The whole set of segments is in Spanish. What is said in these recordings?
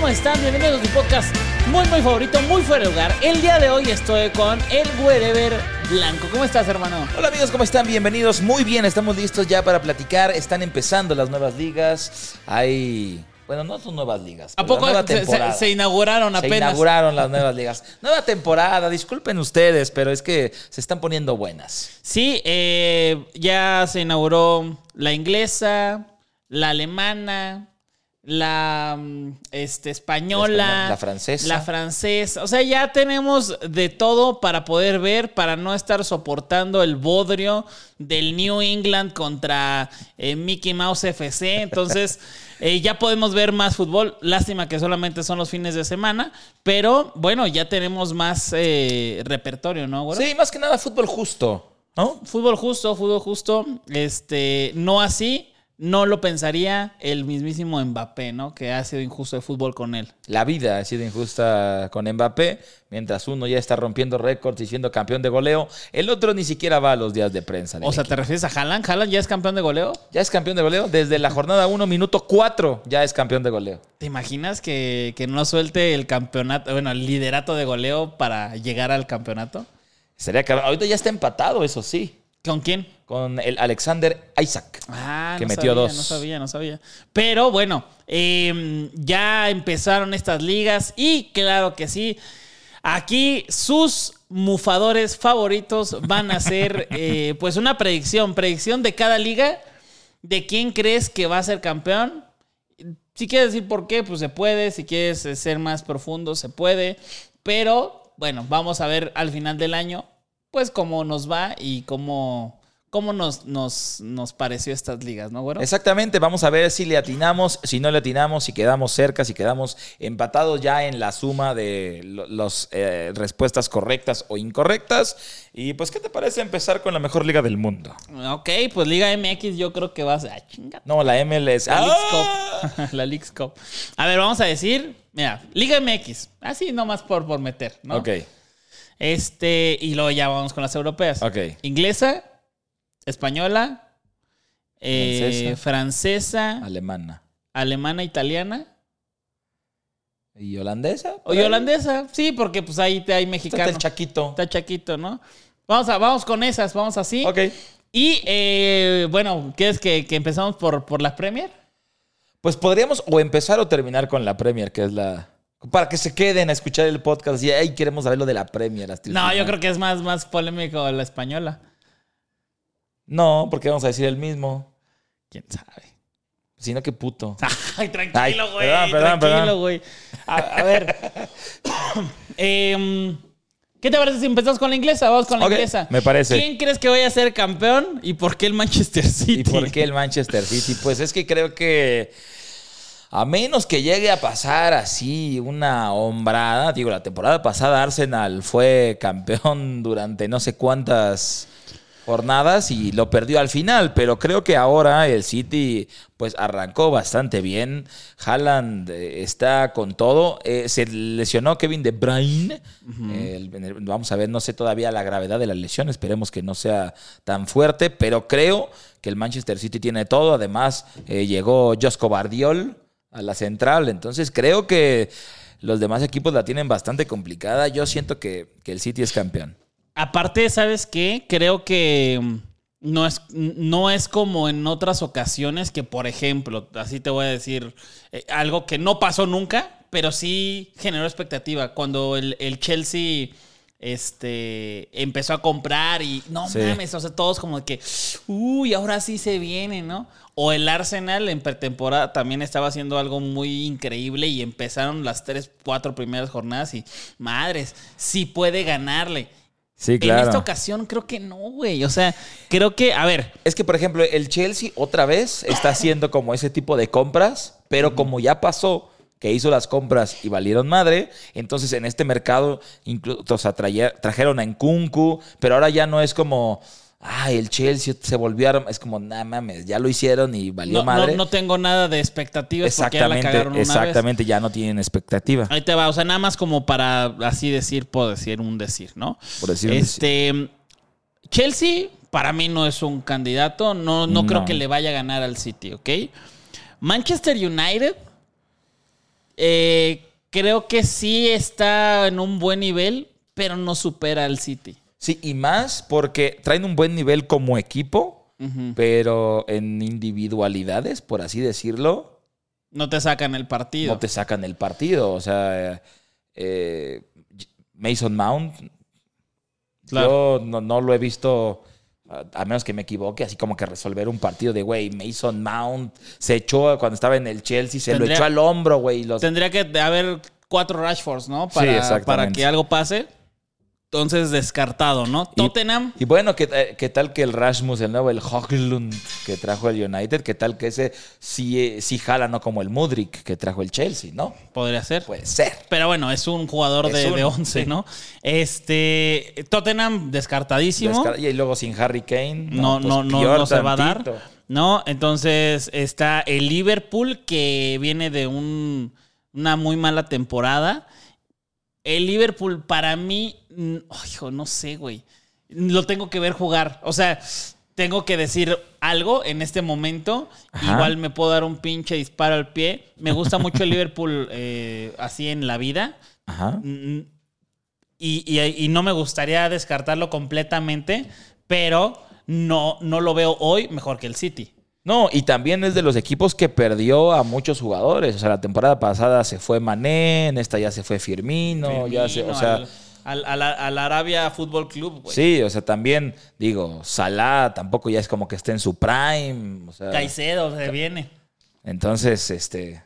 ¿Cómo están? Bienvenidos a mi podcast muy, muy favorito, muy fuera de lugar. El día de hoy estoy con el Wherever Blanco. ¿Cómo estás, hermano? Hola amigos, ¿cómo están? Bienvenidos. Muy bien, estamos listos ya para platicar. Están empezando las nuevas ligas. Hay... Bueno, no son nuevas ligas. ¿A poco se, se- se inauguraron Se apenas? inauguraron las nuevas ligas. Nueva temporada, disculpen ustedes, pero es que se están poniendo buenas. Sí, eh, ya se inauguró la inglesa, la alemana, la mm, este, española, La española, la francesa. La francesa. O sea, ya tenemos de todo para poder ver, para no estar soportando el bodrio del New England contra eh, Mickey Mouse FC. Entonces, eh, ya podemos ver más fútbol. Lástima que solamente son los fines de semana, pero bueno, ya tenemos más eh, repertorio, ¿no? güero? Sí, más que nada fútbol justo, ¿no? Fútbol justo, fútbol justo. Este, no así, no lo pensaría el mismísimo Mbappé, ¿no? Que ha sido injusto el fútbol con él. La vida ha sido injusta con Mbappé, mientras uno ya está rompiendo récords y siendo campeón de goleo, el otro ni siquiera va a los días de prensa. O sea, equipo. ¿te refieres a Haaland? ¿Haaland ya es campeón de goleo? Ya es campeón de goleo. Desde la jornada 1, minuto 4, ya es campeón de goleo. ¿Te imaginas que, que no suelte el campeonato, bueno, el liderato de goleo para llegar al campeonato? Sería cabrón. Ahorita ya está empatado, eso sí, ¿Con quién? con el Alexander Isaac. Ah, Que no metió sabía, dos. No sabía, no sabía. Pero bueno, eh, ya empezaron estas ligas y claro que sí. Aquí sus mufadores favoritos van a hacer eh, pues una predicción, predicción de cada liga, de quién crees que va a ser campeón. Si quieres decir por qué, pues se puede. Si quieres ser más profundo, se puede. Pero bueno, vamos a ver al final del año, pues cómo nos va y cómo, cómo nos, nos, nos pareció estas ligas, ¿no, güero? Exactamente, vamos a ver si le atinamos, si no le atinamos, si quedamos cerca, si quedamos empatados ya en la suma de las respuestas correctas o incorrectas. Y pues, ¿qué te parece empezar con la mejor liga del mundo? Ok, pues Liga MX yo creo que va a ser... Ah, chinga. No, la MLS. La Leagues ¡Ah! Cup. la Leagues Cup. A ver, vamos a decir, mira, Liga MX. Así nomás por, por meter, ¿no? Ok, Este, y luego ya vamos con las europeas. ok. Inglesa, española, eh, Francesa. francesa, Alemana. alemana, italiana. ¿Y holandesa? O y holandesa, sí, porque pues ahí te hay Está mexicano. el chaquito. Está chaquito, ¿no? Vamos, a, vamos con esas, vamos así. Ok. Y eh, bueno, ¿quieres que, que empezamos por, por la Premier? Pues podríamos o empezar o terminar con la Premier, que es la... Para que se queden a escuchar el podcast y queremos saber lo de la Premier. hasta el No, final". yo creo que es más, más polémico la española. No, porque vamos a decir el mismo. ¿Quién sabe? Sino que puto. Ay, tranquilo, güey. perdón, perdón, tranquilo, güey. A, a ver. Em, ¿Qué te parece si empezamos con la inglesa? Vamos con la inglesa. me parece. ¿Quién crees que vaya a ser campeón y por qué el Manchester City? ¿Y por qué el Manchester City? Pues es que creo que a menos que llegue a pasar así una hombrada, digo, la temporada pasada Arsenal fue campeón durante no sé cuántas jornadas y lo perdió al final, pero creo que ahora el City pues arrancó bastante bien. Haaland eh, está con todo. Eh, se lesionó Kevin De Bruyne. Vamos a ver, no sé todavía la gravedad de la lesión. Esperemos que no sea tan fuerte, pero creo que el Manchester City tiene todo. Además, eh, llegó Josco Bardiol a la central. Entonces creo que los demás equipos la tienen bastante complicada. Yo siento que, que el City es campeón. Aparte, ¿sabes qué? Creo que mm, no es, no es como en otras ocasiones que, por ejemplo, así te voy a decir, eh, algo que no pasó nunca, pero sí generó expectativa. Cuando el, el Chelsea este, empezó a comprar y no Sí. mames, o sea, todos como que, uy, ahora sí se viene, ¿no? O el Arsenal en pretemporada también estaba haciendo algo muy increíble y empezaron las tres, cuatro primeras jornadas y madres, sí puede ganarle. Sí, En claro. esta ocasión creo que no, güey. O sea, creo que, a ver, Es que, por ejemplo, el Chelsea otra vez está haciendo como ese tipo de compras, pero como ya pasó que hizo las compras y valieron madre, entonces en este mercado incluso o sea, trajeron a Nkunku, pero ahora ya no es como, ay, el Chelsea se volvió a... arm-". Es como, nah, mames, ya lo hicieron y valió no, no, madre. no tengo nada de expectativas porque ya la exactamente, cagaron una vez. exactamente, ya no tienen expectativa. Ahí te va, o sea, nada más como para así decir, puedo decir un decir, ¿no? Por decir un este, Chelsea para mí no es un candidato, no, no, creo No. que le vaya a ganar al City, ¿ok? Manchester United, eh, creo que sí está en un buen nivel, pero no supera al City. Sí, y más porque traen un buen nivel como equipo, pero en individualidades, por así decirlo, No te sacan el partido. no te sacan el partido. O sea, eh, Mason Mount, Claro. yo no, no lo he visto, a, menos que me equivoque, así como que resolver un partido de, güey, Mason Mount se echó cuando estaba en el Chelsea, se Tendría- lo echó al hombro, güey. los- Tendría que haber cuatro Rashfords, ¿no? Para, exactamente. para que algo pase. Entonces, descartado, ¿no? Tottenham. Y bueno, ¿qué, eh, qué tal que el Rasmus, el nuevo, el Hoglund que trajo el United? ¿Qué tal que ese sí, eh, sí jala, no como el Mudrik que trajo el Chelsea, no? Podría ser. Puede ser. Pero bueno, es un jugador Es de, un- de 11, sí. ¿no? Este. Tottenham, descartadísimo. Descar- Y luego sin Harry Kane. no, pues no, no, no se va a dar. No, entonces está el Liverpool que viene de un- una muy mala temporada. El Liverpool para mí, hijo, no sé, güey. Lo tengo que ver jugar. O sea, tengo que decir algo en este momento. Ajá. Igual me puedo dar un pinche disparo al pie. Me gusta mucho el Liverpool eh, así en la vida. Ajá. Mm, Y, y- y no me gustaría descartarlo completamente, pero no, no lo veo hoy mejor que el City. No, y también es de los equipos que perdió a muchos jugadores. O sea, la temporada pasada se fue Mané, en esta ya se fue Firmino, ya se, o sea, al- al- al Arabia Fútbol Club, güey. sí, o sea, también digo, Salah tampoco ya es como que esté en su prime, o sea, Caicedo se viene. entonces, este,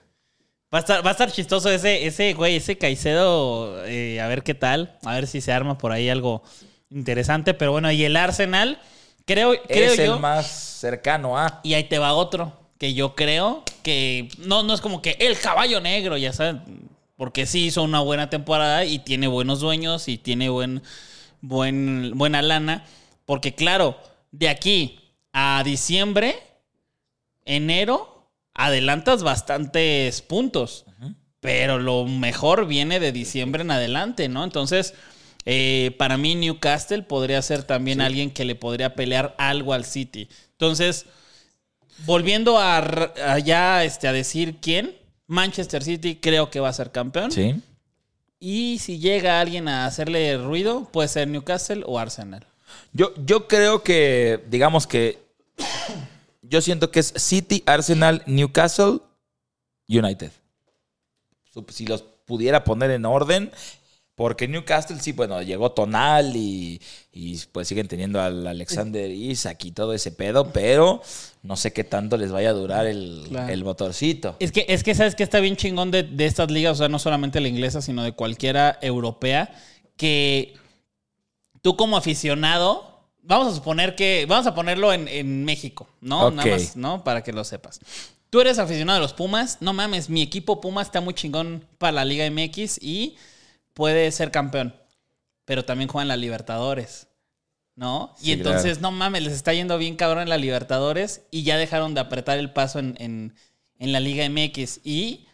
Va a estar, va a estar chistoso ese, ese güey, ese Caicedo, eh, a ver qué tal, a ver si se arma por ahí algo interesante. Pero bueno, y el Arsenal, creo, creo es yo. el más cercano a. Y ahí te va otro, que yo creo que no, no es como que el caballo negro, ya sabes, porque sí hizo una buena temporada y tiene buenos dueños y tiene buen, buen, buena lana. Porque claro, de aquí a diciembre, enero, adelantas bastantes puntos. Pero lo mejor viene de diciembre en adelante, ¿no? Entonces, eh, para mí Newcastle podría ser también alguien que le podría pelear algo al City. Entonces, volviendo a, a ya este, a decir quién, Manchester City creo que va a ser campeón. Sí. Y si llega alguien a hacerle ruido, puede ser Newcastle o Arsenal. Yo, yo creo que, digamos que, yo siento que es City, Arsenal, Newcastle, United. Si los pudiera poner en orden, porque Newcastle sí, bueno, llegó Tonal y, y pues siguen teniendo al Alexander Isaac y todo ese pedo, pero no sé qué tanto les vaya a durar el, Claro. el motorcito. Es que, es que sabes que está bien chingón de, de estas ligas, o sea, no solamente la inglesa, sino de cualquiera europea, que tú como aficionado, vamos a suponer que, vamos a ponerlo en, en México, ¿no? Ok. Nada más, ¿no? Para que lo sepas. Tú eres aficionado a los Pumas, no mames, mi equipo Pumas está muy chingón para la Liga MX y puede ser campeón, pero también juega en la Libertadores. ¿No? Y entonces, no mames, les está yendo bien cabrón en la Libertadores y ya dejaron de apretar el paso en, en- en la Liga MX. Y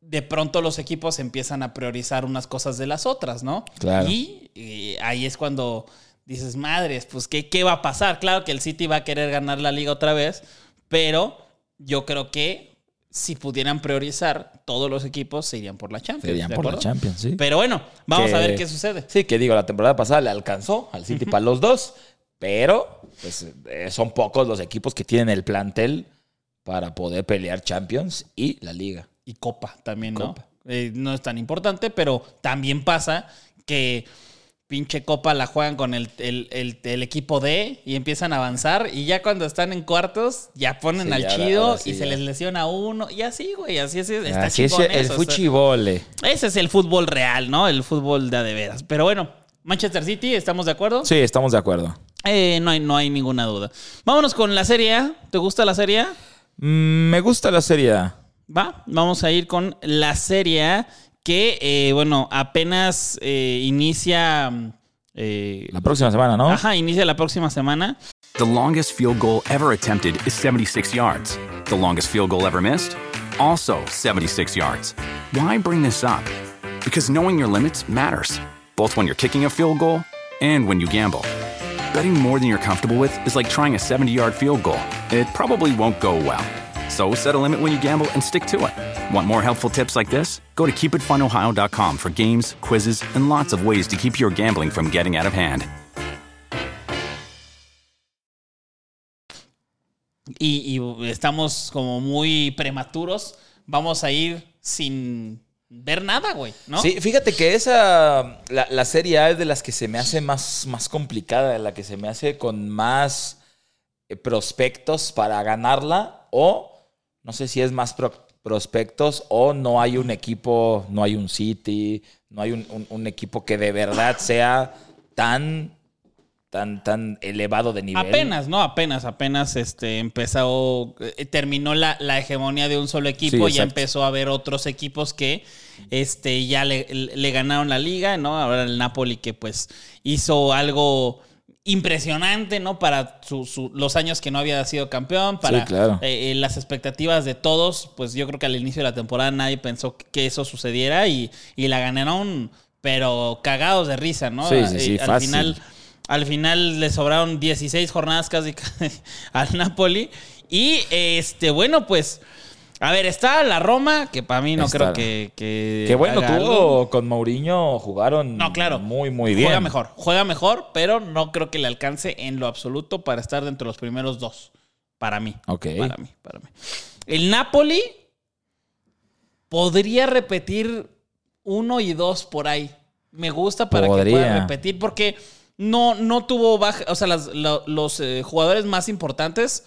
de pronto los equipos empiezan a priorizar unas cosas de las otras, ¿no? Claro. Y, eh, ahí es cuando dices, madres, pues, ¿qué, ¿qué va a pasar? Claro que el City va a querer ganar la liga otra vez, pero yo creo que si pudieran priorizar, todos los equipos se irían por la Champions. Serían ¿de por la? Champions, sí. Pero bueno, vamos Que- a ver qué sucede. Sí, que digo, la temporada pasada le alcanzó al City para los dos, pero pues eh, son pocos los equipos que tienen el plantel para poder pelear Champions y la liga. Y Copa también, ¿no? Copa. Eh, no es tan importante, pero también pasa que pinche Copa la juegan con el, el- el- el equipo D y empiezan a avanzar y ya cuando están en cuartos ya ponen Sí, al ya, chido ahora sí, y se les lesiona uno y así, güey, así es, está Así es el eso, o sea, fuchibole. ese es el fútbol real, ¿no? El fútbol de a de veras. Pero bueno, Manchester City, ¿estamos de acuerdo? Sí, estamos de acuerdo. Eh, no, hay, no hay ninguna duda. Vámonos con la Serie A. ¿Te gusta la Serie A? Mm, me gusta la Serie A. Va, vamos a ir con la Serie A que, eh, bueno, apenas eh, inicia... eh, La próxima semana, ¿no? Ajá, inicia la próxima semana. The longest field goal ever attempted is 76 yards. The longest field goal ever missed? Also 76 yards. Why bring this up? Because knowing your limits matters, both when you're kicking a field goal and when you gamble. Betting more than you're comfortable with is like trying a 70 yard field goal, it probably won't go well. So set a limit when you gamble and stick to it. Want more helpful tips like this? Go to keepitfunohio.com for games, quizzes, and lots of ways to keep your gambling from getting out of hand. y, y estamos como muy prematuros, vamos a ir sin ver nada, güey, ¿no? Sí, fíjate que esa, la, la Serie A es de las que se me hace más, más complicada, de la que se me hace con más eh, prospectos para ganarla, o no sé si es más pro- prospectos, o no hay un equipo, no hay un City, no hay un, un- un equipo que de verdad sea tan, tan, tan elevado de nivel. Apenas, ¿no? Apenas, apenas este, empezó, eh, terminó la, la hegemonía de un solo equipo, Sí, ya empezó a haber otros equipos que este, ya le, le ganaron la liga, ¿no? Ahora el Napoli que pues hizo algo impresionante, ¿no? Para su- su- los años que no había sido campeón, para Sí, claro. eh, eh, las expectativas de todos, pues yo creo que al inicio de la temporada nadie pensó que eso sucediera y, y la ganaron, pero cagados de risa, ¿no? Sí, sí, sí, Eh, al fácil. final al final le sobraron 16 jornadas casi al Napoli. Y este, bueno, pues. A ver, está la Roma, que para mí no Está. creo que. Que, Que bueno, haga tuvo algo. con Mourinho, jugaron No, claro. muy, muy bien. Juega mejor, juega mejor, pero no creo que le alcance en lo absoluto para estar dentro de los primeros dos. Para mí. Ok. Para mí, para mí. El Napoli podría repetir uno y dos por ahí. Me gusta para que pueda repetir porque no, no tuvo baja. O sea, las- los eh, jugadores más importantes,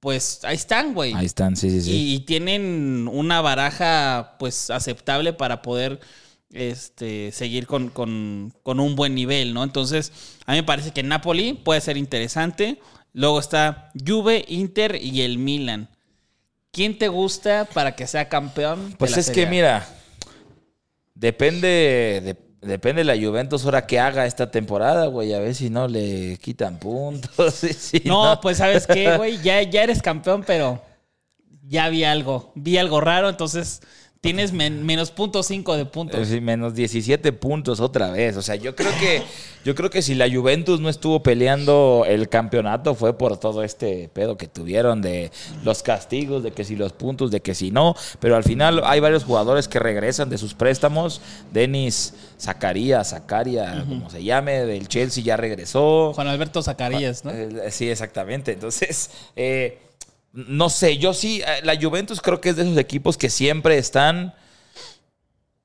pues ahí están, güey. Ahí están, sí, sí, sí. Y, tienen una baraja, pues, aceptable para poder este, seguir con, con- con un buen nivel, ¿no? Entonces, a mí me parece que Napoli puede ser interesante. Luego está Juve, Inter y el Milan. ¿Quién te gusta para que sea campeón? de Pues la es Serie que mira, depende de, depende de la Juventus ahora que haga esta temporada, güey, a ver si no le quitan puntos. si No, pues sabes qué, güey, ya, ya eres campeón, pero ya vi algo, vi algo raro, entonces tienes men- menos punto cinco de puntos. Eh, sí, menos 17 puntos otra vez. O sea, yo creo que yo creo que si la Juventus no estuvo peleando el campeonato fue por todo este pedo que tuvieron de los castigos, de que si los puntos, de que si no. Pero al final hay varios jugadores que regresan de sus préstamos. Denis Zacarías, Zacaria, como se llame, del Chelsea ya regresó. Juan Alberto Zacarías, ¿no? Eh, Sí, exactamente. Entonces, eh, no sé, yo sí, eh, la Juventus creo que es de esos equipos que siempre están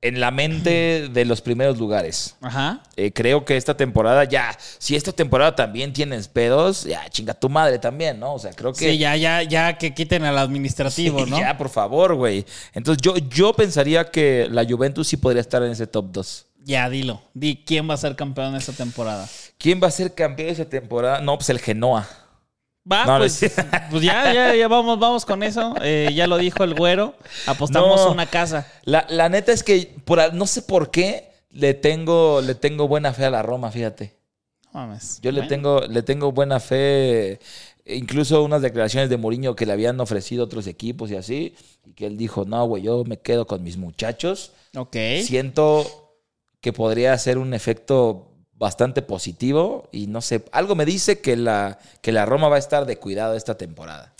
en la mente de los primeros lugares. Ajá. Eh, creo que esta temporada ya, si esta temporada también tienes pedos, ya chinga tu madre también, ¿no? O sea, creo que... Sí, ya, ya, ya que quiten al administrativo, Sí, ¿no? Ya, por favor, güey. Entonces yo, yo pensaría que la Juventus sí podría estar en ese top 2. Ya, dilo. Di quién va a ser campeón esta temporada. ¿Quién va a ser campeón de esa temporada? No, pues el Genoa. Va, No, pues, es- pues ya, ya, ya vamos, vamos con eso. Eh, ya lo dijo el güero. Apostamos No. una casa. La, la neta es que por, no sé por qué le tengo, le tengo buena fe a la Roma, fíjate. No mames. Yo le tengo, le tengo buena fe. Incluso unas declaraciones de Mourinho que le habían ofrecido otros equipos y así. Y que él dijo, no, güey, yo me quedo con mis muchachos. Ok. Siento que podría ser un efecto bastante positivo. Y no sé, algo me dice que la, que la Roma va a estar de cuidado esta temporada.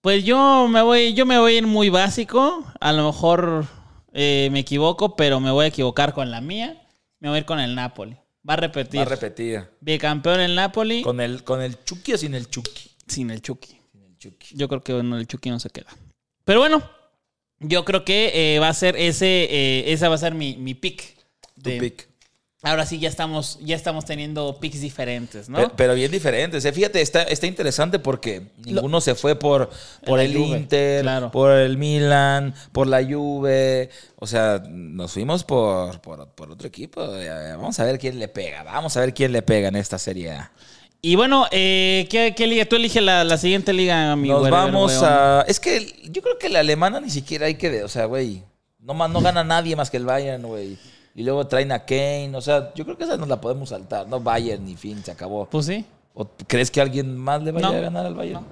Pues yo me voy, yo me voy a ir muy básico. A lo mejor eh, me equivoco, pero me voy a equivocar con la mía. Me voy a ir con el Napoli. Va a repetir. Va a repetir. Bicampeón el Napoli. ¿Con el, ¿Con el Chucky o sin el Chucky? Sin el Chucky. Sin el Chucky. Yo creo que bueno, el Chucky no se queda. Pero bueno, yo creo que eh, va a ser ese, eh, esa va a ser mi, mi pick. Tu de- pick. Ahora sí ya estamos, ya estamos teniendo picks diferentes, ¿no? Pero, pero bien diferentes. eh. Fíjate, está, está interesante porque ninguno se fue por, por el Juve, Inter, claro. por el Milan, por la Juve. O sea, nos fuimos por, por, por otro equipo. Vamos a ver quién le pega. Vamos a ver quién le pega en esta serie A. Y bueno, eh, ¿qué, qué liga? Tú elige la, la siguiente liga, mi Nos vamos weón. a. Es que yo creo que la alemana ni siquiera hay que. O sea, güey. No, más- no gana nadie más que el Bayern, güey. Y luego traen a Kane. O sea, yo creo que esa nos la podemos saltar. No Bayern ni fin, se acabó. Pues sí, ¿O crees que alguien más le vaya No. a ganar al Bayern?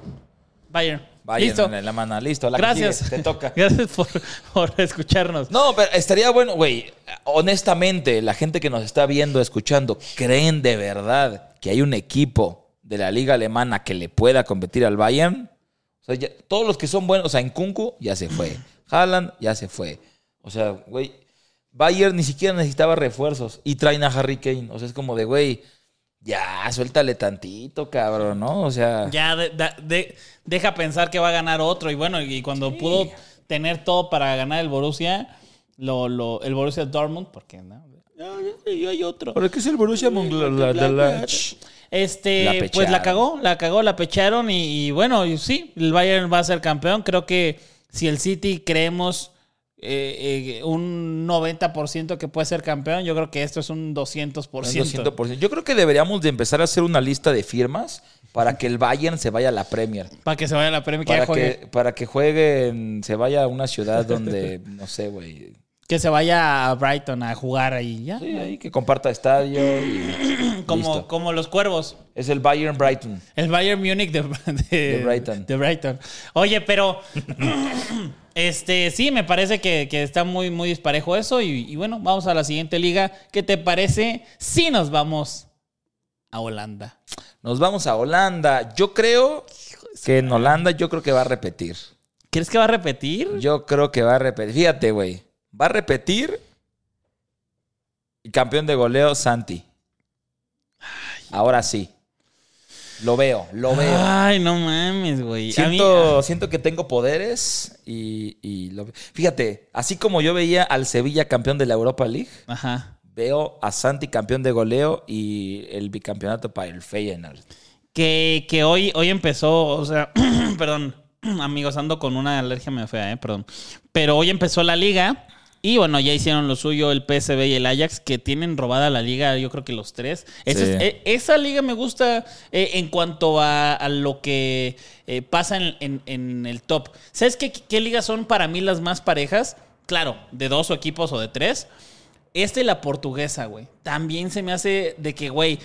Bayern. Bayern Listo. en la alemana. Listo. la que Gracias. sigue, te toca. Gracias por, por escucharnos. No, pero estaría bueno, güey. Honestamente, la gente que nos está viendo, escuchando, ¿creen de verdad que hay un equipo de la liga alemana que le pueda competir al Bayern? O sea, ya- todos los que son buenos, o sea, en Kunku ya se fue. Haaland ya se fue. O sea, güey, Bayern ni siquiera necesitaba refuerzos y traen a Harry Kane. O sea, es como de, güey, ya, suéltale tantito, cabrón, ¿no? O sea, Ya de- deja pensar que va a ganar otro. Y bueno, y cuando pudo tener todo para ganar el Borussia, lo, lo, el Borussia Dortmund, porque no, y hay otro. ¿Por qué es el Borussia Mönchengladbach? Este, La pues la pecharon. cagó, la cagó, la pecharon y, y bueno, y sí, el Bayern va a ser campeón. Creo que si el City creemos eh, eh, un 90% que puede ser campeón, yo creo que esto es un 200%. Un 200%. Yo creo que deberíamos de empezar a hacer una lista de firmas para que el Bayern se vaya a la Premier. Para que se vaya a la Premier, que, Para que, para que juegue, en- se vaya a una ciudad donde, no sé, güey. Que se vaya a Brighton a jugar ahí, ya. Sí, ahí que comparta estadio y como, como los cuervos. Es el Bayern Brighton. El Bayern Múnich de, de, Brighton. de Brighton. Oye, pero este sí, me parece que, que está muy, muy disparejo eso. Y, y bueno, vamos a la siguiente liga. ¿Qué te parece si nos vamos a Holanda? Nos vamos a Holanda. Yo creo que en Holanda yo creo que va a repetir. ¿Crees que va a repetir? Yo creo que va a repetir. Fíjate, güey. Va a repetir y campeón de goleo Santi. Ahora sí. Lo veo, lo veo. Ay, no mames, güey. A mí- Siento, siento que tengo poderes y, y lo- fíjate, así como yo veía al Sevilla campeón de la Europa League, Ajá. veo a Santi campeón de goleo y el bicampeonato para el Feyenoord. Que, que hoy, hoy empezó, o sea, perdón, amigos, ando con una alergia medio fea, eh, perdón. Pero hoy empezó la liga y bueno, ya hicieron lo suyo el PSV y el Ajax, que tienen robada la liga, yo creo que los tres. Esa, Sí. es- eh, esa liga me gusta eh, en cuanto a, a lo que eh, pasa en, en- en el top. ¿Sabes qué, qué ligas son para mí las más parejas? Claro, de dos o equipos o de tres. Esta y la portuguesa, güey. También se me hace de que, güey,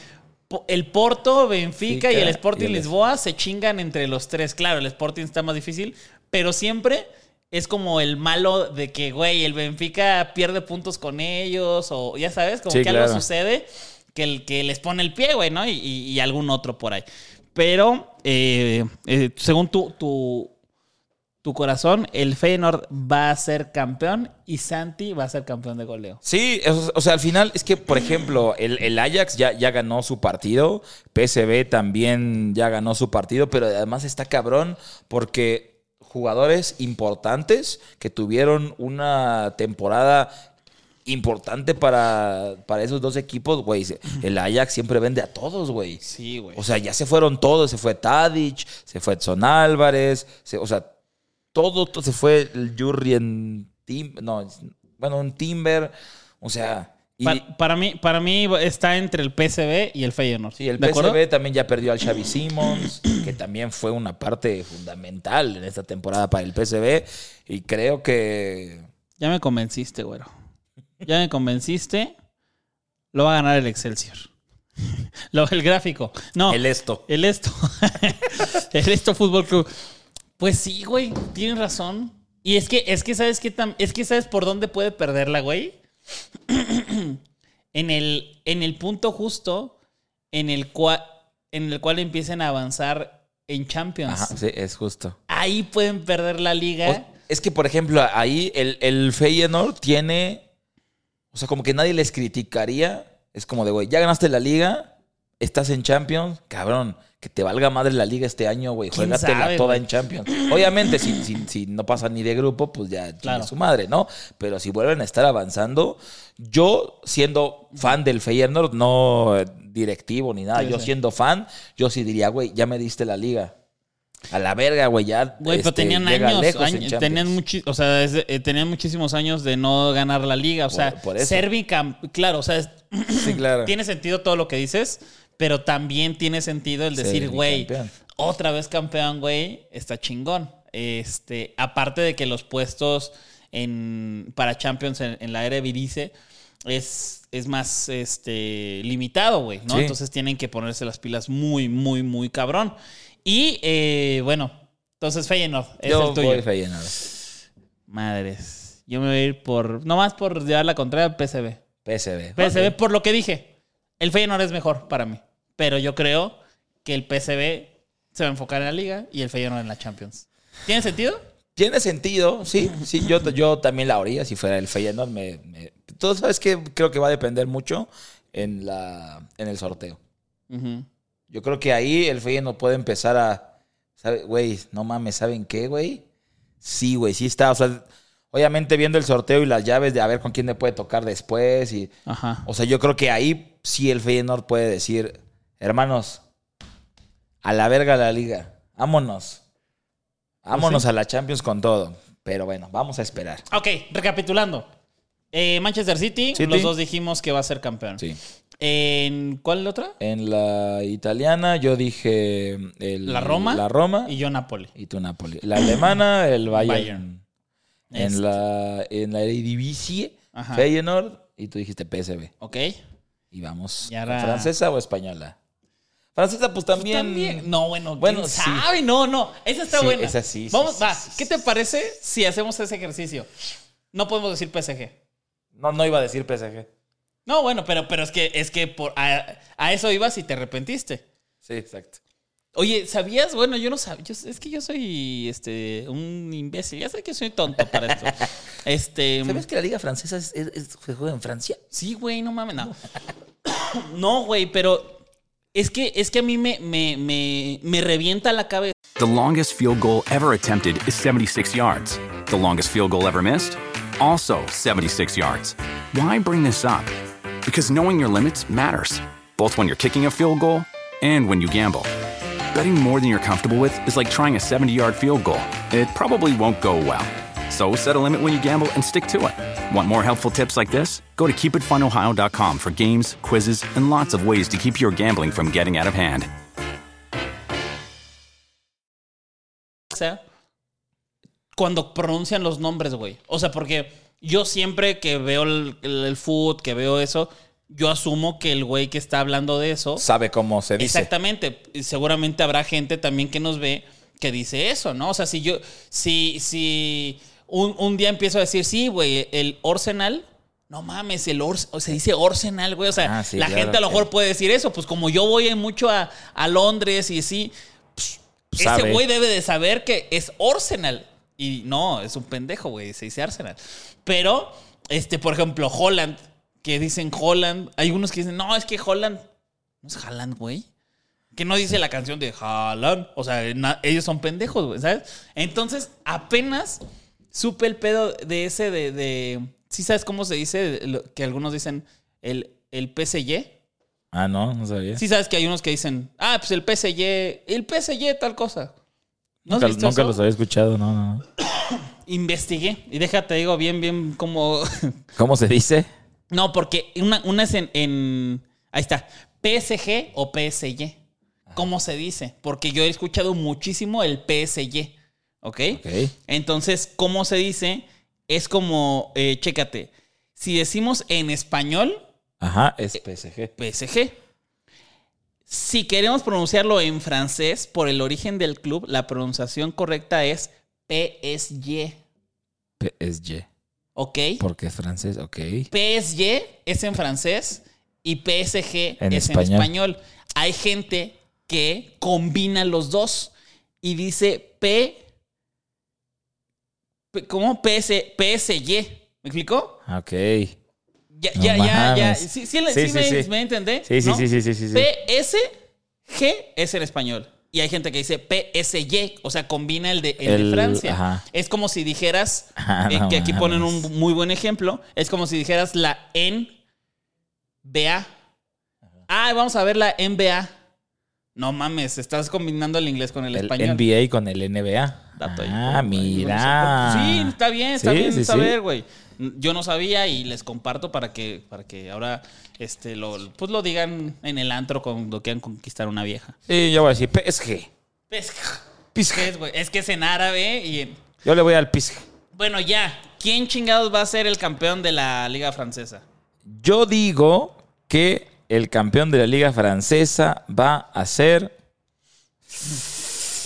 el Porto, Benfica y el Sporting y el- Lisboa se chingan entre los tres. Claro, el Sporting está más difícil, pero siempre es como el malo de que, güey, el Benfica pierde puntos con ellos o ya sabes, como Sí, que algo sucede que, el, que les pone el pie, güey, ¿no? Y, y- y algún otro por ahí. Pero, eh, eh, según tu, tu, tu corazón, el Feyenoord va a ser campeón y Santi va a ser campeón de goleo. Sí, o o sea, al final es que, por ejemplo, el, el Ajax ya, ya ganó su partido, PSV también ya ganó su partido, pero además está cabrón porque jugadores importantes que tuvieron una temporada importante para, para esos dos equipos, güey. El Ajax siempre vende a todos, güey. Sí, güey. O sea, ya se fueron todos. Se fue Tadic, se fue Edson Álvarez, se- o sea, todo, todo se fue el Jurrien Tim, no, bueno, un Timber, o sea, y para, mí, para mí está entre el PSV y el Feyenoord. sí, el. PSV también ya perdió al Xavi Simons, que también fue una parte fundamental en esta temporada para el PSV y creo que Ya me convenciste, güero. Ya me convenciste. Lo va a ganar el Excelsior. Lo, el gráfico. No. el esto. El esto. el esto Fútbol Club. Pues sí, güey. Tienes razón. Y es que, es que sabes que es que sabes por dónde puede perderla, güey. en el, en el punto justo en el cual, en el cual empiecen a avanzar en Champions. Ajá, sí, es justo. Ahí pueden perder la liga. O- es que, por ejemplo, ahí el, el Feyenoord tiene. O sea, como que nadie les criticaría. Es como de, güey, ya ganaste la liga. estás en Champions, cabrón, que te valga madre la liga este año, güey. ¿Quién Juégatela toda en Champions. Obviamente, si, si, si no pasa ni de grupo, pues ya tiene Claro. su madre, ¿no? Pero si vuelven a estar avanzando, yo siendo fan del Feyenoord, no eh, directivo ni nada, Sí, yo sí. siendo fan, yo sí diría, güey, ya me diste la liga. A la verga, güey, ya. Güey, pero este, tenían años, tenían, muchi- o sea, es eh, tenían muchísimos años de no ganar la liga. O sea, Por- por ser bicam- claro, o sea, es- Sí, claro. tiene sentido todo lo que dices, pero también tiene sentido el decir, güey, otra vez campeón, güey, está chingón. Este, aparte de que los puestos en, para Champions en, en la Eredivisie es, es más este, limitado, güey, ¿no? Sí. Entonces tienen que ponerse las pilas muy, muy, muy cabrón. Y eh, bueno, entonces Feyenoord es Yo el tuyo. voy Feyenoord. Madres. Yo me voy a ir por, nomás por llevar la contraria, PSV. PSV. PSV, Ok. por lo que dije. El Feyenoord es mejor para mí. Pero yo creo que el PSV se va a enfocar en la liga y el Feyenoord en la Champions. ¿Tiene sentido? Tiene sentido, sí, sí, yo, yo también la haría si fuera el Feyenoord. Me, me- Tú sabes que creo que va a depender mucho en, la, en el sorteo. Ujú. Yo creo que ahí el Feyenoord puede empezar a, güey, no mames, ¿saben qué, güey? Sí, güey, sí está, o sea, obviamente viendo el sorteo y las llaves de a ver con quién me puede tocar después y, Ajá. o sea, yo creo que ahí sí el Feyenoord puede decir, hermanos, a la verga la liga, vámonos, vámonos a la Champions con todo. Pero bueno, vamos a esperar. Ok, recapitulando. Eh, Manchester City, City. los dos dijimos que va a ser campeón. Sí. ¿En cuál la otra? En la italiana yo dije el- La Roma. La Roma Y yo Napoli. y tú Napoli. La alemana, el Bayern. Bayern. En Este. la en la Eredivisie. Feyenoord y tú dijiste PSV. Ok. Y vamos, Y ahora- ¿francesa o española? Francesa pues también. También. No, bueno, Bueno, ¿quién sí. sabe? No, no. Esa está Sí, buena. esa sí, sí, Vamos, sí, va. ¿Qué te parece si hacemos ese ejercicio? No podemos decir PSG. No, no iba a decir PSG. No, bueno, pero, pero es que, es que por, a, a eso ibas y te arrepentiste. Sí, exacto. Oye, ¿sabías? Bueno, yo no sabía. es que yo soy este un imbécil. Ya sé que soy tonto para esto. Este. ¿Sabes que la liga francesa es- es- es- se juega en Francia? Sí, güey, no mames, no. No, güey, pero es que, es que a mí me, me, me, me revienta la cabeza. The longest field goal ever attempted is 76 yards. The longest field goal ever missed? Also 76 yards. Why bring this up? Because knowing your limits matters, both when you're kicking a field goal and when you gamble. Betting more than you're comfortable with is like trying a 70 yard field goal, it probably won't go well. So set a limit when you gamble and stick to it. Want more helpful tips like this? Go to keepitfunohio.com for games, quizzes, and lots of ways to keep your gambling from getting out of hand. sea, cuando pronuncian los nombres, güey. O sea, porque yo siempre que veo el, el, el food, que veo eso, yo asumo que el güey que está hablando de eso. Sabe cómo se dice. Exactamente. Y seguramente habrá gente también que nos ve que dice eso, ¿no? O sea, si yo, si, si un, un día empiezo a decir, sí, güey, el Arsenal. No mames, el Ors o se dice Arsenal, güey. O sea, Ah, sí, la claro, gente a lo sí. mejor puede decir eso. Pues como yo voy mucho a, a Londres y sí, ese Sabe. güey debe de saber que es Arsenal. Y no, es un pendejo, güey. Se dice Arsenal. Pero, este, por ejemplo, Holland, que dicen Holland. Hay unos que dicen, no, es que Holland. No es Haaland, güey. Que no dice la canción de Haaland. O sea, ellos son pendejos, güey, ¿sabes? Entonces, apenas supe el pedo de ese de. de ¿Sí sabes cómo se dice? Lo- Que algunos dicen el, el PSG. Ah, no, no sabía. Sí sabes que hay unos que dicen, ah, pues el PSG, el PSG tal cosa. ¿No nunca nunca eso? los había escuchado, no, no. no. Investigué y déjate digo bien, bien como... ¿Cómo se dice? no, porque una, una es en, en- Ahí está, PSG o PSG. ¿Cómo se dice? Porque yo he escuchado muchísimo el PSG, ¿ok? Ok. Entonces, ¿cómo se dice? Es como, eh, chécate, si decimos en español, Ajá, es PSG. PSG. Si queremos pronunciarlo en francés, por el origen del club, la pronunciación correcta es PSG. PSG. ¿Ok? Porque es francés, ok. PSG es en francés y PSG En es español. en español. Hay gente que combina los dos y dice P. ¿Cómo? PS, PSG. ¿Me explicó? Ok. Ya, No ya, ya, ya. Sí, sí, Sí, me, me entendé. Sí, sí, ¿no? sí, sí, sí, sí. PSG es en español. Y hay gente que dice PSG, o sea, combina el de, el de Francia. ajá. Es como si dijeras, Ah, eh, no que aquí ponen un muy buen ejemplo, es como si dijeras la NBA. Ah, vamos a ver la NBA. No mames, estás combinando el inglés con el, El español. NBA con el NBA. Dato ah, mira. Sí, está bien, está Sí, bien sí, saber, güey. Yo no sabía y les comparto para que, para que ahora este, lo, pues lo digan en el antro cuando quieran conquistar una vieja. Sí, yo voy a decir. Es, PSG. ¿qué es, güey? Es que es en árabe y... en- Yo le voy al PSG. Bueno, ya. ¿Quién chingados va a ser el campeón de la Liga Francesa? Yo digo que el campeón de la Liga Francesa va a ser.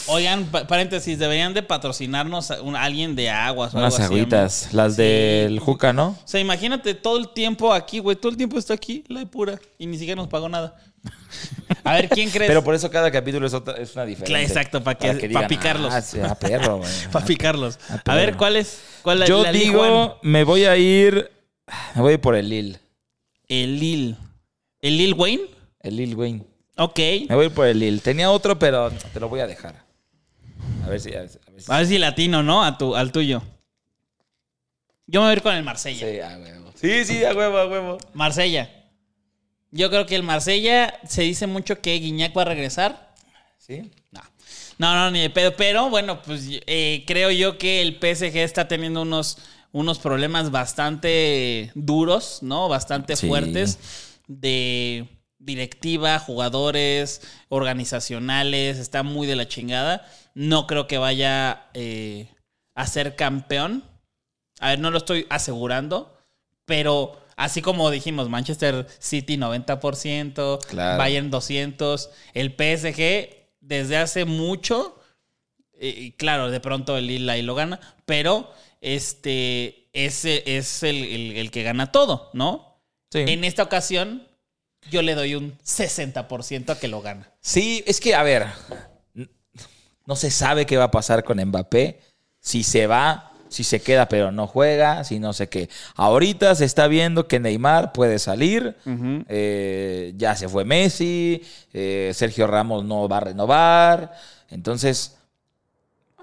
Oigan, pa- paréntesis, deberían de patrocinarnos a un- alguien de aguas o Unas algo así, agüitas. Las Sí. del Juca, ¿no? O sea, imagínate todo el tiempo aquí, güey. Todo el tiempo está aquí, la de pura. Y ni siquiera nos pagó nada. A ver, ¿quién crees? Pero por eso cada capítulo es, otra- es una diferente. Claro, exacto, para que- para picarlos. Ah, sí, perro, güey. Para picarlos. A ver. ¿cuál es? ¿Cuál la- Yo la digo, me voy a ir. Me voy a ir por el Lil. El Lil. ¿El Lil Wayne? El Lil Wayne. Ok. Me voy por el Lil. Tenía otro, pero te lo voy a dejar. A ver si. A ver, si- a ver si- A ver si latino, ¿no? A tu, al tuyo. Yo me voy a ir con el Marsella. Sí, a huevo. Sí, sí, a huevo, a huevo. Marsella. Yo creo que el Marsella se dice mucho que Guiñac va a regresar. ¿Sí? No. No, no, ni de pedo. Pero bueno, pues eh, creo yo que el PSG está teniendo unos, unos problemas bastante duros, ¿no? Bastante Sí. fuertes de directiva, jugadores, organizacionales. Está muy de la chingada. No creo que vaya eh, a ser campeón. A ver, no lo estoy asegurando, pero así como dijimos, Manchester City 90%, Claro. Bayern 200, el PSG desde hace mucho, eh, y claro, de pronto el Lille ahí lo gana, pero este ese es el, el- el que gana todo, ¿no? Sí. En esta ocasión, yo le doy un 60% a que lo gana. Sí, es que, a ver, no se sabe qué va a pasar con Mbappé. Si se va, si se queda pero no juega, si no sé qué. Ahorita se está viendo que Neymar puede salir. eh, ya se fue Messi. eh, Sergio Ramos no va a renovar. Entonces,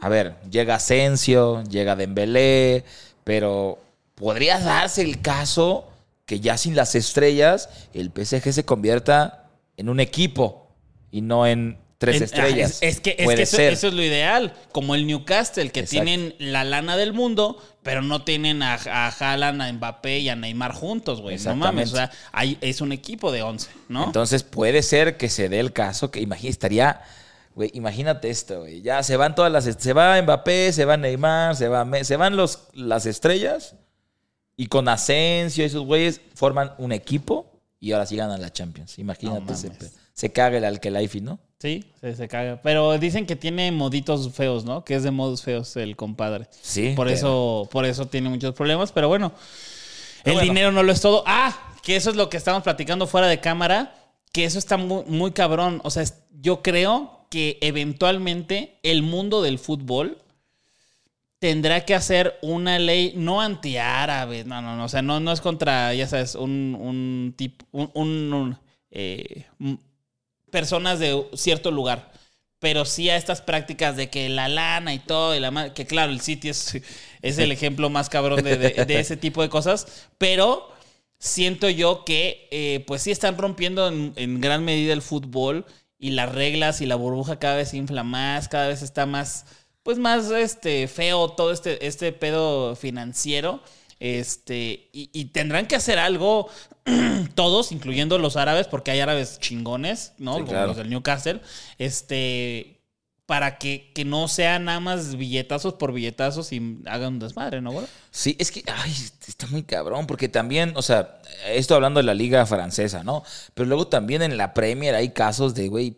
a ver, llega Asensio, llega Dembélé, pero podría darse el caso que ya sin las estrellas el PSG se convierta en un equipo y no en tres En- estrellas. ah, Es, es que, es que eso, ser. eso es lo ideal. Como el Newcastle, que Exacto. tienen la lana del mundo, pero no tienen a, a Haaland, a Mbappé y a Neymar juntos, güey. No mames. O sea, hay- es un equipo de 11, ¿no? Entonces puede ser que se dé el caso que imagínate, estaría, güey, imagínate esto, güey. Ya se van todas las, se va Mbappé, se va Neymar, se va, se van los, las estrellas y con Asensio y esos güeyes forman un equipo y ahora sí ganan la Champions. Imagínate, No se caga el Alkelaifi, ¿no? Sí, se, se caga. Pero dicen que tiene moditos feos, ¿no? Que es de modos feos el compadre. Sí. Por pero- eso, por eso tiene muchos problemas, pero bueno. Pero el bueno. dinero no lo es todo. Ah, que eso es lo que estamos platicando fuera de cámara. Que eso está muy, muy cabrón. O sea, es- yo creo que eventualmente el mundo del fútbol tendrá que hacer una ley no antiárabe. No, no, no. O sea, no, no es contra, ya sabes, un, un tipo, un, un- un, eh, personas de cierto lugar. Pero sí a estas prácticas de que la lana y todo, y la que claro, el City es, es el ejemplo más cabrón de, de- de ese tipo de cosas. Pero siento yo que eh, pues sí están rompiendo en, en gran medida el fútbol y las reglas y la burbuja cada vez se infla más, cada vez está más, pues más este, feo todo este, este pedo financiero. Este, y, y tendrán que hacer algo todos, incluyendo los árabes, porque hay árabes chingones, ¿no? Sí, Como claro. los del Newcastle. Este, para que, que no sean nada más billetazos por billetazos y hagan un desmadre, ¿no, güey? Sí, es que, ay, está muy cabrón, porque también, o sea, esto hablando de la liga francesa, ¿no? Pero luego también en la Premier hay casos de, güey,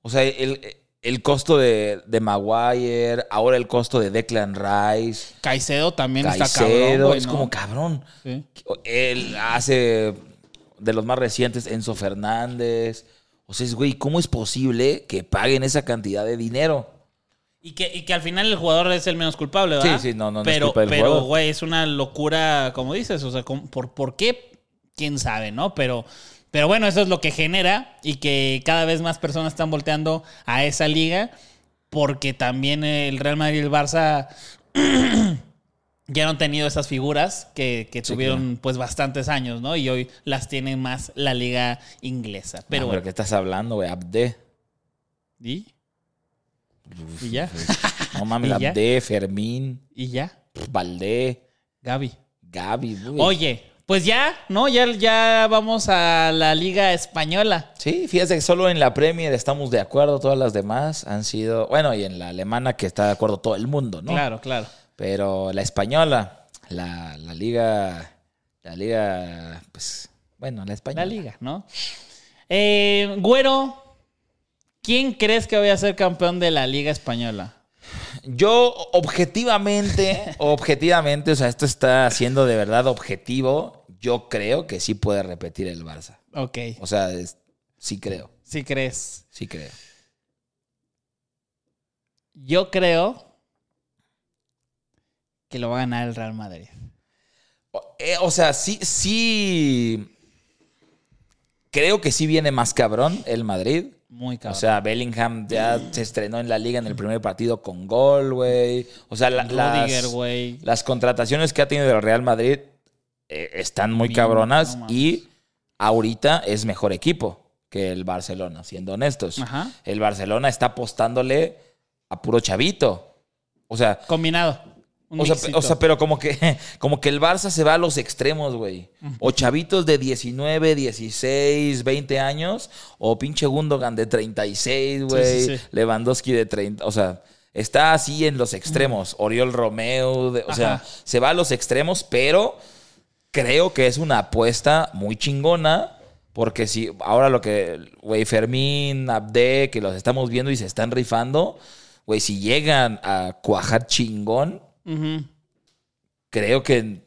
o sea, el, el costo de, de Maguire, ahora el costo de Declan Rice, Caicedo también está cabrón, Caicedo, es ¿no? como cabrón. Sí. Él hace de los más recientes Enzo Fernández. O sea, es, güey, ¿cómo es posible que paguen esa cantidad de dinero? Y que, y que al final el jugador es el menos culpable, ¿verdad? Sí, sí, no, no, no es pero, culpa del Pero, jugador. güey, es una locura, como dices. O sea, ¿cómo- ¿por, ¿por qué? Quién sabe, ¿no? Pero, pero bueno, eso es lo que genera y que cada vez más personas están volteando a esa liga porque también el Real Madrid y el Barça ya no han tenido esas figuras que, que Sí, tuvieron pues bastantes años, ¿no? Y hoy las tiene más la liga inglesa. Pero Pero, bueno, ¿qué estás hablando, güey? Abde. ¿y? ¿Y ya? No mames. Abde, Fermín, ¿Y ya? Valdé, Gaby. Gaby. güey. Oye, pues ya, ¿no? Ya, ya vamos a la Liga Española. Sí, fíjate que solo en la Premier estamos de acuerdo, todas las demás han sido, bueno, y en la alemana que está de acuerdo todo el mundo, ¿no? Claro, claro. Pero la española, la, la liga, la liga, pues, bueno, la La española. Liga, ¿no? Eh, Güero, ¿quién crees que vaya a ser campeón de la Liga Española? Yo, objetivamente, objetivamente, o sea, esto está siendo de verdad objetivo, yo creo que sí puede repetir el Barça. Ok, O sea, es- sí creo, sí crees. sí creo. Yo creo que lo va a ganar el Real Madrid. O, eh, o sea, sí, sí. Creo que sí viene más cabrón el Madrid. Muy O cabrón. sea, Bellingham ya se estrenó en la liga en el primer partido con gol, güey. O sea, la- Rudiger, las, las contrataciones que ha tenido el Real Madrid eh, están muy Bien, cabronas no y ahorita es mejor equipo que el Barcelona, siendo honestos. Ajá. El Barcelona está apostándole a puro chavito. O sea, Combinado. O sea, o sea, pero como que, como que el Barça se va a los extremos, güey. O chavitos de 19, 16, 20 años, o pinche Gundogan de 36, güey. sí, sí. Lewandowski de 30. O sea, está así en los extremos. Oriol Romeo, de- o sea, se va a los extremos, pero creo que es una apuesta muy chingona. Porque si ahora lo que, güey, Fermín, Abde, que los estamos viendo y se están rifando, güey, si llegan a cuajar chingón, Creo que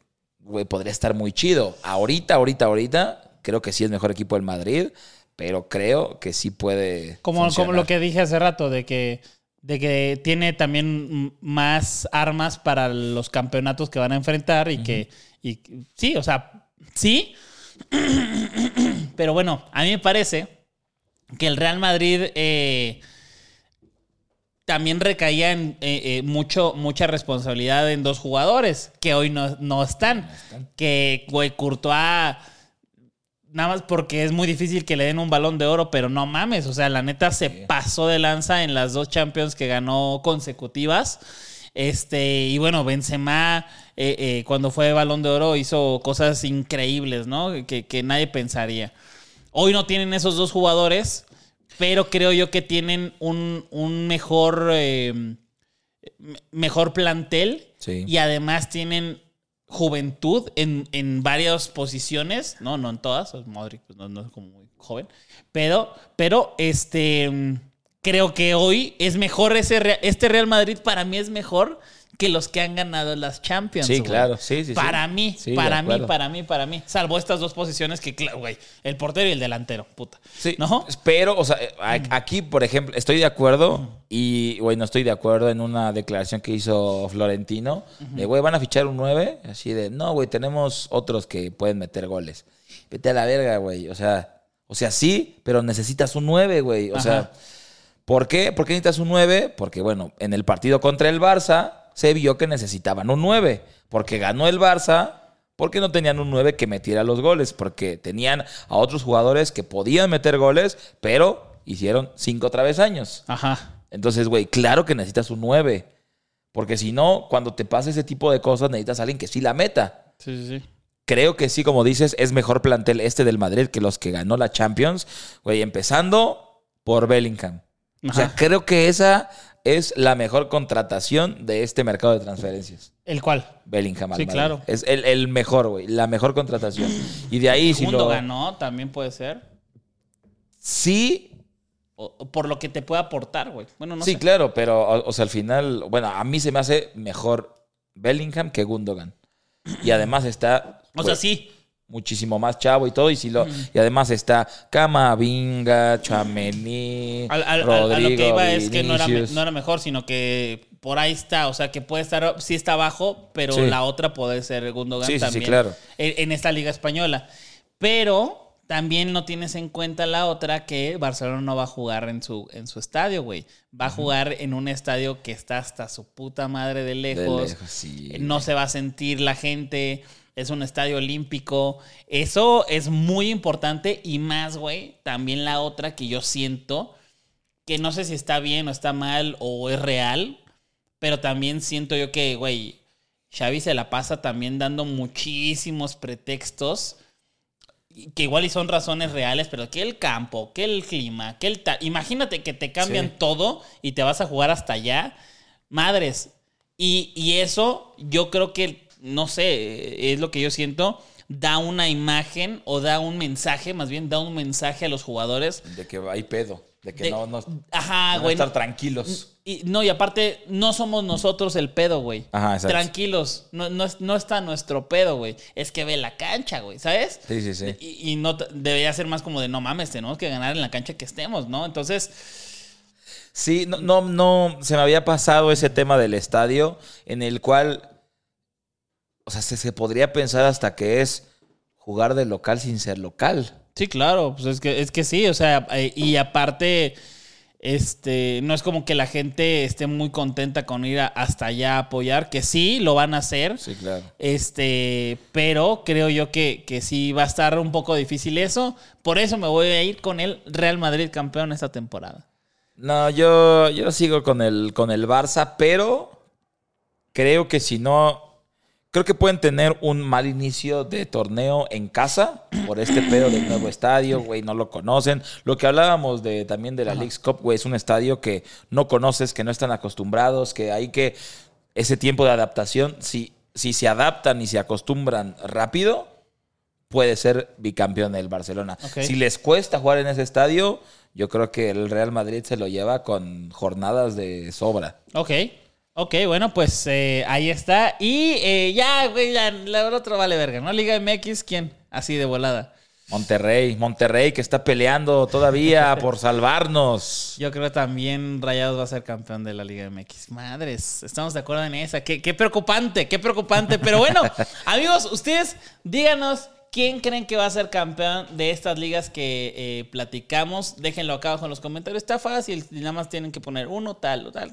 güey, podría estar muy chido. Ahorita, ahorita, ahorita, creo que sí es mejor equipo el Madrid, pero creo que sí puede. Como, como lo que dije hace rato, de que, de que tiene también más armas para los campeonatos que van a enfrentar y que, y sí, o sea, sí. Pero bueno, a mí me parece que el Real Madrid eh, también recaía en eh, eh, mucho, mucha responsabilidad en dos jugadores que hoy no, no están. Que, güey, Courtois Nada más porque es muy difícil que le den un balón de oro, pero no mames. O sea, la neta se pasó de lanza en las dos Champions que ganó consecutivas. Este, y bueno, Benzema, eh, cuando fue balón de oro, hizo cosas increíbles, ¿no? Que, que nadie pensaría. Hoy no tienen esos dos jugadores, pero creo yo que tienen un, un mejor, eh, me- mejor plantel Sí. y además tienen juventud en, en varias posiciones, no, no en todas, Modric pues, no, no es como muy joven, pero, pero este, creo que hoy es mejor ese, este Real Madrid para mí es mejor que los que han ganado las Champions. Sí, claro, sí, sí, sí. Para mí, Sí, para mí, para mí, para mí. Salvo estas dos posiciones que, claro, güey, el portero y el delantero, puta. Sí, ¿No? pero, o sea, a- aquí, por ejemplo, estoy de acuerdo y, güey, no estoy de acuerdo en una declaración que hizo Florentino de, güey, van a fichar un 9, así de, no, güey, tenemos otros que pueden meter goles. Vete a la verga, güey, o sea, o sea, sí, pero necesitas un 9, güey, o Ajá. sea, ¿por qué? ¿Por qué necesitas un 9? Porque, bueno, en el partido contra el Barça se vio que necesitaban un 9, porque ganó el Barça porque no tenían un 9 que metiera los goles, porque tenían a otros jugadores que podían meter goles, pero hicieron cinco travesaños. Ajá. Entonces, güey, claro que necesitas un 9, porque si no, cuando te pasa ese tipo de cosas, necesitas a alguien que sí la meta. Sí, sí, sí. Creo que sí, como dices, es mejor plantel este del Madrid que los que ganó la Champions, güey, empezando por Bellingham. O sea, creo que esa es la mejor contratación de este mercado de transferencias. ¿El cual? Bellingham. al Sí, Madrid. claro. Es el, el mejor, güey. La mejor contratación. Y de ahí, si lo. ganó, también puede ser. Sí, O- por lo que te puede aportar, güey. Bueno, no sí, sé. claro, pero, o, o sea, al final, bueno, a mí se me hace mejor Bellingham que Gundogan. Y además está. O sea, güey, sí. Muchísimo más chavo y todo. Y, si lo, y además está Camavinga, Chamení, Al- al- Rodrigo, a lo que iba es que no era, no mejor, sino que por ahí está. O sea, que puede estar, sí está abajo, pero Sí. la otra puede ser Gundogan Sí, sí, sí, también. claro. En, en esta liga española. Pero también no tienes en cuenta la otra que Barcelona no va a jugar en su, en su estadio, güey. Va a jugar en un estadio que está hasta su puta madre de De lejos. lejos, sí. No se va a sentir la gente. Es un estadio olímpico. Eso es muy importante. Y más, güey, también la otra que yo siento, que no sé si está bien o está mal o es real, pero también siento yo que, güey, Xavi se la pasa también dando muchísimos pretextos que igual y son razones reales, pero que el campo, que el clima, que el... ta- Imagínate que te cambian Sí. todo y te vas a jugar hasta allá. Madres. Y, y eso yo creo que, no sé, es lo que yo siento, da una imagen o da un mensaje, más bien da un mensaje a los jugadores. De que hay pedo. De que de- no, no, Ajá, no güey. estar tranquilos. Y, no, y aparte, no somos nosotros el pedo, güey. Ajá, exacto. Tranquilos, no, no, no está nuestro pedo, güey. Es que ve la cancha, güey, ¿sabes? Sí, sí, sí. Y, y no debería ser más como de no mames, tenemos que ganar en la cancha que estemos, ¿no? Entonces, Sí, no, no, no, se me había pasado ese tema del estadio en el cual, o sea, se, se podría pensar hasta que es jugar de local sin ser local. sí, claro, pues es que, es que sí, o sea, eh, y aparte, este, no es como que la gente esté muy contenta con ir a- hasta allá a apoyar, que sí, lo van a hacer. Sí, claro. Este, pero creo yo que, que sí va a estar un poco difícil eso. Por eso me voy a ir con el Real Madrid campeón esta temporada. No, yo, yo sigo con el, con el Barça, pero creo que si no, creo que pueden tener un mal inicio de torneo en casa por este pedo del nuevo estadio, güey, no lo conocen. Lo que hablábamos de también de la League's Cup, güey, es un estadio que no conoces, que no están acostumbrados, que hay que ese tiempo de adaptación, si, si se adaptan y se acostumbran rápido, puede ser bicampeón del Barcelona. Si les cuesta jugar en ese estadio, yo creo que el Real Madrid se lo lleva con jornadas de sobra. Ok. Ok, bueno, pues eh, ahí está. Y eh, ya, güey, ya, la- el otro vale verga, ¿no? Liga MX, ¿quién? Así de volada. Monterrey, Monterrey que está peleando todavía por salvarnos. Yo creo también Rayados va a ser campeón de la Liga MX. Madres, estamos de acuerdo en esa. Qué, qué preocupante, qué preocupante. Pero bueno, amigos, ustedes díganos quién creen que va a ser campeón de estas ligas que eh, platicamos. Déjenlo acá abajo en los comentarios. Está fácil, nada más tienen que poner uno, tal o tal.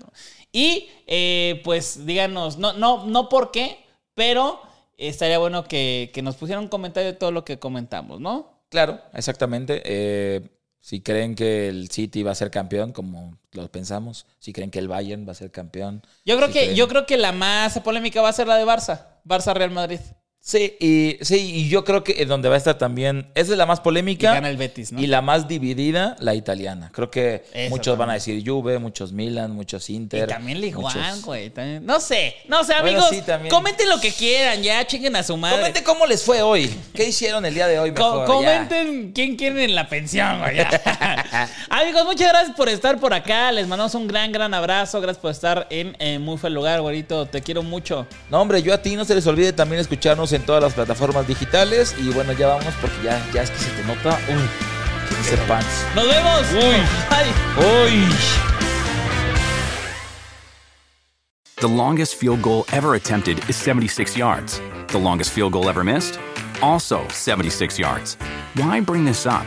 Y eh, pues díganos, no, no, no por qué, pero estaría bueno que, que nos pusieran un comentario de todo lo que comentamos, ¿no? Claro, exactamente. Eh, si creen que el City va a ser campeón, como lo pensamos, si creen que el Bayern va a ser campeón. Yo creo si que, creen- yo creo que la más polémica va a ser la de Barça. Barça Real Madrid. Sí, y, sí, y yo creo que en donde va a estar también, esa es la más Y polémica. gana el Betis, ¿no? Y la más dividida, la italiana. Creo que Eso muchos van a decir Juve, muchos Milan, muchos Inter. Y también One, güey. No sé, no sé, Bueno, amigos. sí, también. comenten lo que quieran, ya chinguen a su madre. Comente cómo les fue hoy. ¿Qué hicieron el día de hoy Co- mejor? Ya. comenten quién quieren en la pensión, güey. Amigos, muchas gracias por estar por acá. Les mandamos un gran, gran abrazo. Gracias por estar en eh, Muy Fue el Lugar, güerito. Te quiero mucho. No, hombre, yo a ti no se les olvide también escucharnos en todas las plataformas digitales. Y bueno, ya vamos porque ya, ya es que se te nota. Uy, que dice pants. Nos vemos. Uy. Bye. Uy. The longest field goal ever attempted is 76 yards. The longest field goal ever missed? Also 76 yards. Why bring this up?